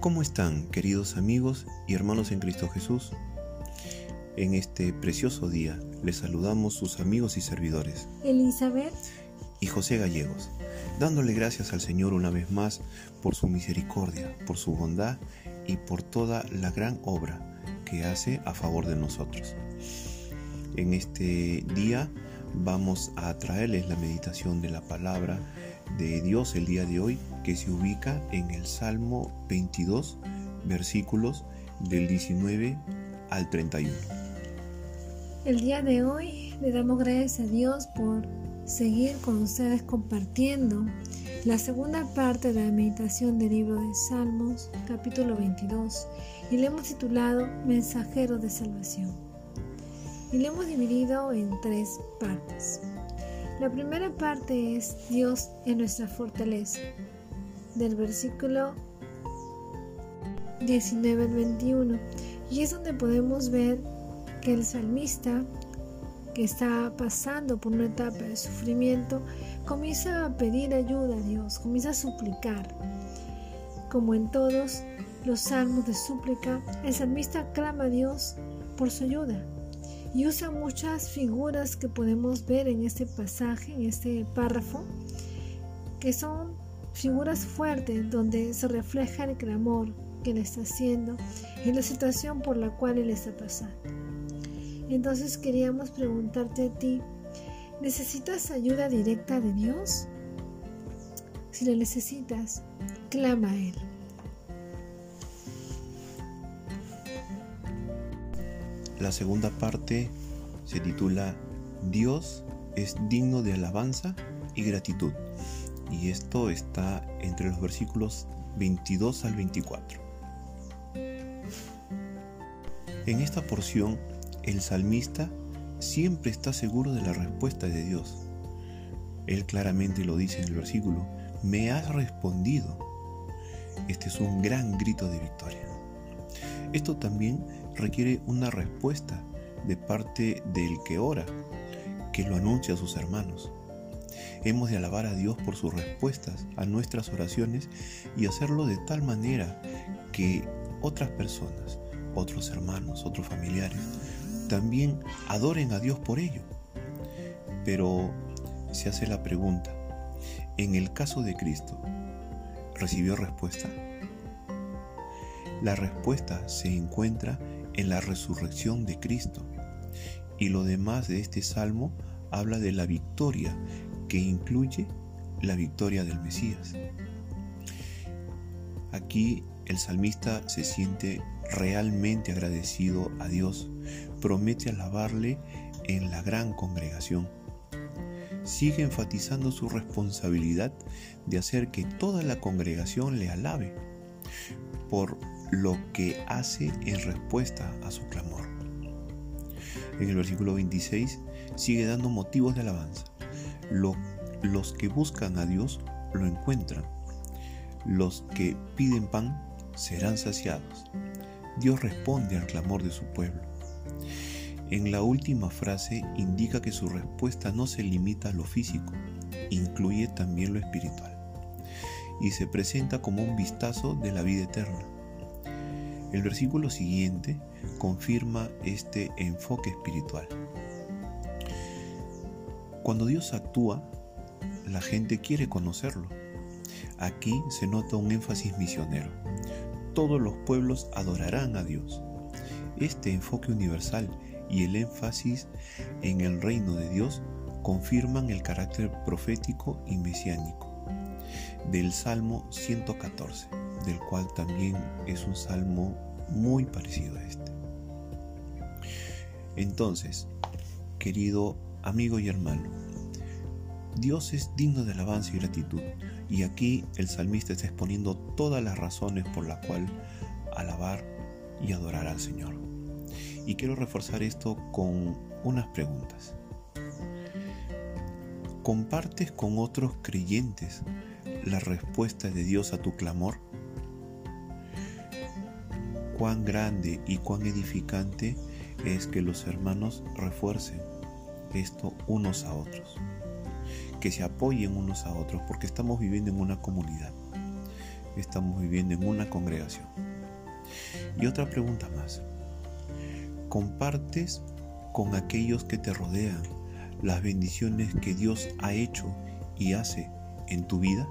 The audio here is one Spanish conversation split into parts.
¿Cómo están, queridos amigos y hermanos en Cristo Jesús? En este precioso día les saludamos sus amigos y servidores, Elizabeth y José Gallegos, dándole gracias al Señor una vez más por su misericordia, por su bondad y por toda la gran obra que hace a favor de nosotros. En este día vamos a traerles la meditación de la palabra de Dios el día de hoy que se ubica en el Salmo 22 versículos del 19 al 31. El día de hoy le damos gracias a Dios por seguir con ustedes compartiendo la segunda parte de la meditación del libro de Salmos, capítulo 22, y le hemos titulado Mensajero de Salvación. Y le hemos dividido en tres partes. La primera parte es Dios en nuestra fortaleza, del versículo 19 al 21, y es donde podemos ver que el salmista que está pasando por una etapa de sufrimiento comienza a pedir ayuda a Dios, comienza a suplicar. Como en todos los salmos de súplica, el salmista clama a Dios por su ayuda y usa muchas figuras que podemos ver en este pasaje, en este párrafo, que son figuras fuertes donde se refleja el clamor que le está haciendo y la situación por la cual él está pasando. Entonces queríamos preguntarte a ti, ¿necesitas ayuda directa de Dios? Si la necesitas, clama a Él. La segunda parte se titula Dios es digno de alabanza y gratitud. Y esto está entre los versículos 22 al 24. En esta porción, el salmista siempre está seguro de la respuesta de Dios. Él claramente lo dice en el versículo, me has respondido. Este es un gran grito de victoria. Esto también requiere una respuesta de parte del que ora, que lo anuncia a sus hermanos. Hemos de alabar a Dios por sus respuestas a nuestras oraciones y hacerlo de tal manera que otras personas, otros hermanos, otros familiares, también adoren a Dios por ello. Pero se hace la pregunta, en el caso de Cristo, ¿recibió respuesta? La respuesta se encuentra en la resurrección de Cristo. Y lo demás de este salmo habla de la victoria que incluye la victoria del Mesías. Aquí el salmista se siente realmente agradecido a Dios, promete alabarle en la gran congregación. Sigue enfatizando su responsabilidad de hacer que toda la congregación le alabe por lo que hace en respuesta a su clamor. En el versículo 26 sigue dando motivos de alabanza. Los que buscan a Dios lo encuentran. Los que piden pan serán saciados. Dios responde al clamor de su pueblo. En la última frase indica que su respuesta no se limita a lo físico, incluye también lo espiritual, y se presenta como un vistazo de la vida eterna. El versículo siguiente confirma este enfoque espiritual. Cuando Dios actúa, la gente quiere conocerlo. Aquí se nota un énfasis misionero. Todos los pueblos adorarán a Dios. Este enfoque universal y el énfasis en el reino de Dios confirman el carácter profético y mesiánico del Salmo 114 del cual también es un salmo muy parecido a este. Entonces, querido amigo y hermano, Dios es digno de alabanza y gratitud, y aquí el salmista está exponiendo todas las razones por las cuales alabar y adorar al Señor. Y quiero reforzar esto con unas preguntas. ¿Compartes con otros creyentes la respuesta de Dios a tu clamor? cuán grande y cuán edificante es que los hermanos refuercen esto unos a otros, que se apoyen unos a otros, porque estamos viviendo en una comunidad. estamos viviendo en una congregación. Y otra pregunta más. ¿Compartes con aquellos que te rodean las bendiciones que Dios ha hecho y hace en tu vida?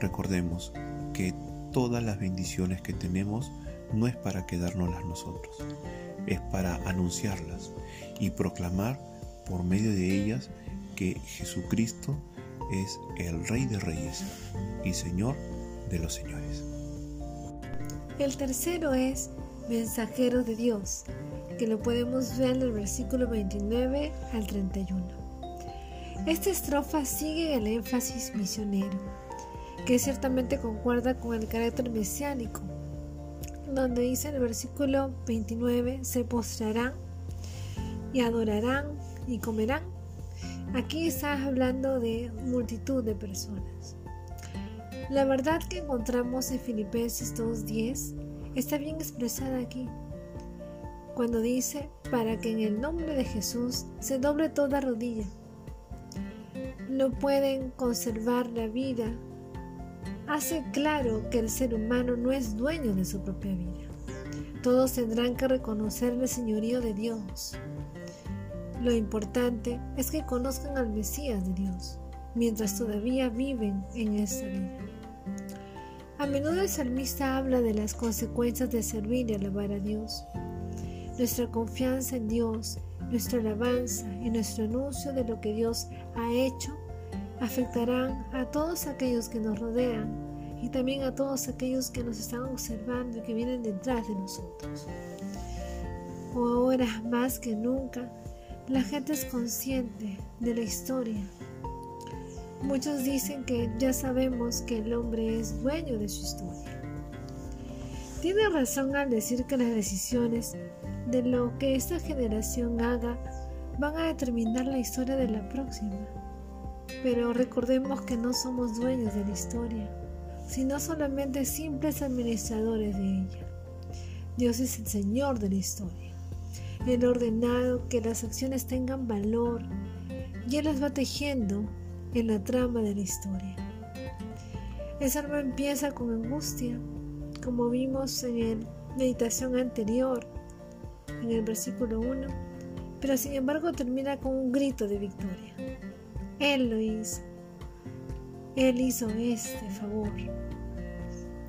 Recordemos que todas las bendiciones que tenemos no es para quedárnoslas nosotros, es para anunciarlas y proclamar por medio de ellas que Jesucristo es el Rey de Reyes y Señor de los Señores. El tercero es mensajero de Dios, que lo podemos ver en el versículo 29 al 31. Esta estrofa sigue el énfasis misionero, que ciertamente concuerda con el carácter mesiánico, donde dice en el versículo 29, se postrarán y adorarán y comerán. Aquí está hablando de multitud de personas. La verdad que encontramos en Filipenses 2.10 está bien expresada aquí, cuando dice, para que en el nombre de Jesús se doble toda rodilla. No pueden conservar la vida. Hace claro que el ser humano no es dueño de su propia vida. Todos tendrán que reconocer el señorío de Dios. Lo importante es que conozcan al Mesías de Dios mientras todavía viven en esta vida. A menudo el salmista habla de las consecuencias de servir y alabar a Dios. Nuestra confianza en Dios, nuestra alabanza y nuestro anuncio de lo que Dios ha hecho afectarán a todos aquellos que nos rodean y también a todos aquellos que nos están observando y que vienen detrás de nosotros. O ahora más que nunca, la gente es consciente de la historia. Muchos dicen que ya sabemos que el hombre es dueño de su historia. Tiene razón al decir que las decisiones de lo que esta generación haga van a determinar la historia de la próxima. Pero recordemos que no somos dueños de la historia, sino solamente simples administradores de ella. Dios es el Señor de la historia. Él ha ordenado que las acciones tengan valor y Él las va tejiendo en la trama de la historia. El salmo empieza con angustia, como vimos en la meditación anterior, en el versículo 1, pero sin embargo termina con un grito de victoria. Él lo hizo. Él hizo este favor.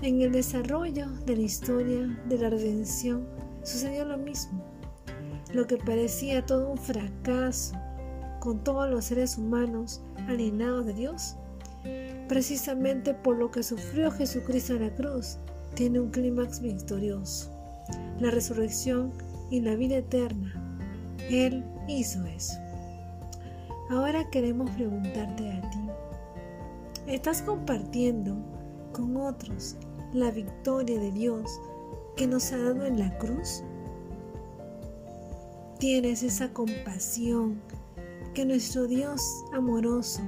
En el desarrollo de la historia de la redención sucedió lo mismo. Lo que parecía todo un fracaso con todos los seres humanos alienados de Dios, precisamente por lo que sufrió Jesucristo en la cruz, tiene un clímax victorioso, la resurrección y la vida eterna. Él hizo eso. Ahora queremos preguntarte a ti, ¿estás compartiendo con otros la victoria de Dios que nos ha dado en la cruz? ¿Tienes esa compasión que nuestro Dios amoroso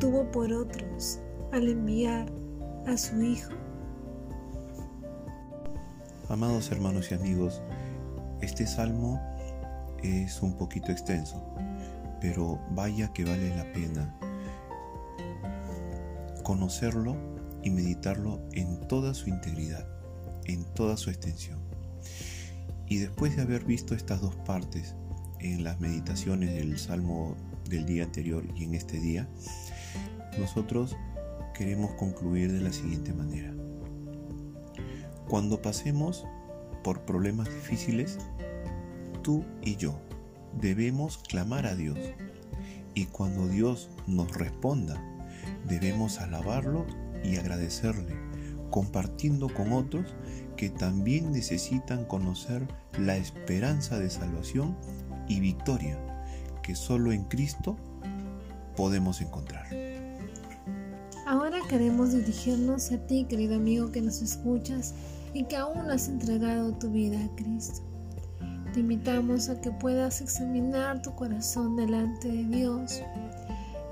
tuvo por otros al enviar a su Hijo? Amados hermanos y amigos, este salmo es un poquito extenso, pero vaya que vale la pena conocerlo y meditarlo en toda su integridad, en toda su extensión. Y después de haber visto estas dos partes en las meditaciones del Salmo del día anterior y en este día, nosotros queremos concluir de la siguiente manera. Cuando pasemos por problemas difíciles, tú y yo debemos clamar a Dios y cuando Dios nos responda, debemos alabarlo y agradecerle, compartiendo con otros que también necesitan conocer la esperanza de salvación y victoria que solo en Cristo podemos encontrar. Ahora queremos dirigirnos a ti, querido amigo que nos escuchas y que aún has entregado tu vida a Cristo. Te invitamos a que puedas examinar tu corazón delante de Dios,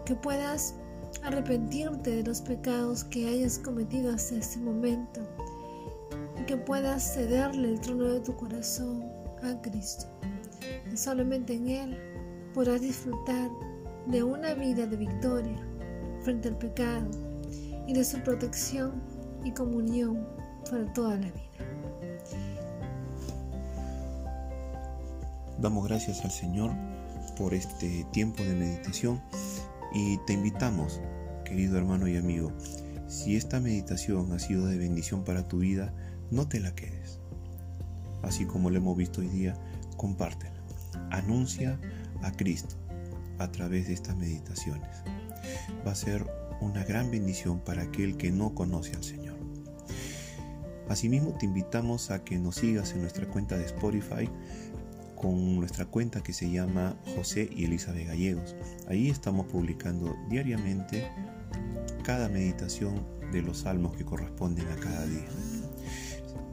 que puedas arrepentirte de los pecados que hayas cometido hasta este momento y que puedas cederle el trono de tu corazón a Cristo. Y solamente en Él podrás disfrutar de una vida de victoria frente al pecado y de su protección y comunión para toda la vida. Damos gracias al Señor por este tiempo de meditación y te invitamos, querido hermano y amigo, si esta meditación ha sido de bendición para tu vida, no te la quedes. Así como lo hemos visto hoy día, compártela. Anuncia a Cristo a través de estas meditaciones. Va a ser una gran bendición para aquel que no conoce al Señor. Asimismo, te invitamos a que nos sigas en nuestra cuenta de Spotify con nuestra cuenta que se llama José y Elizabeth Gallegos. Ahí estamos publicando diariamente cada meditación de los salmos que corresponden a cada día.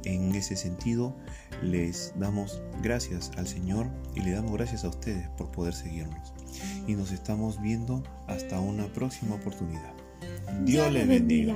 En ese sentido, les damos gracias al Señor y le damos gracias a ustedes por poder seguirnos. Y nos estamos viendo hasta una próxima oportunidad. Dios, les bendiga.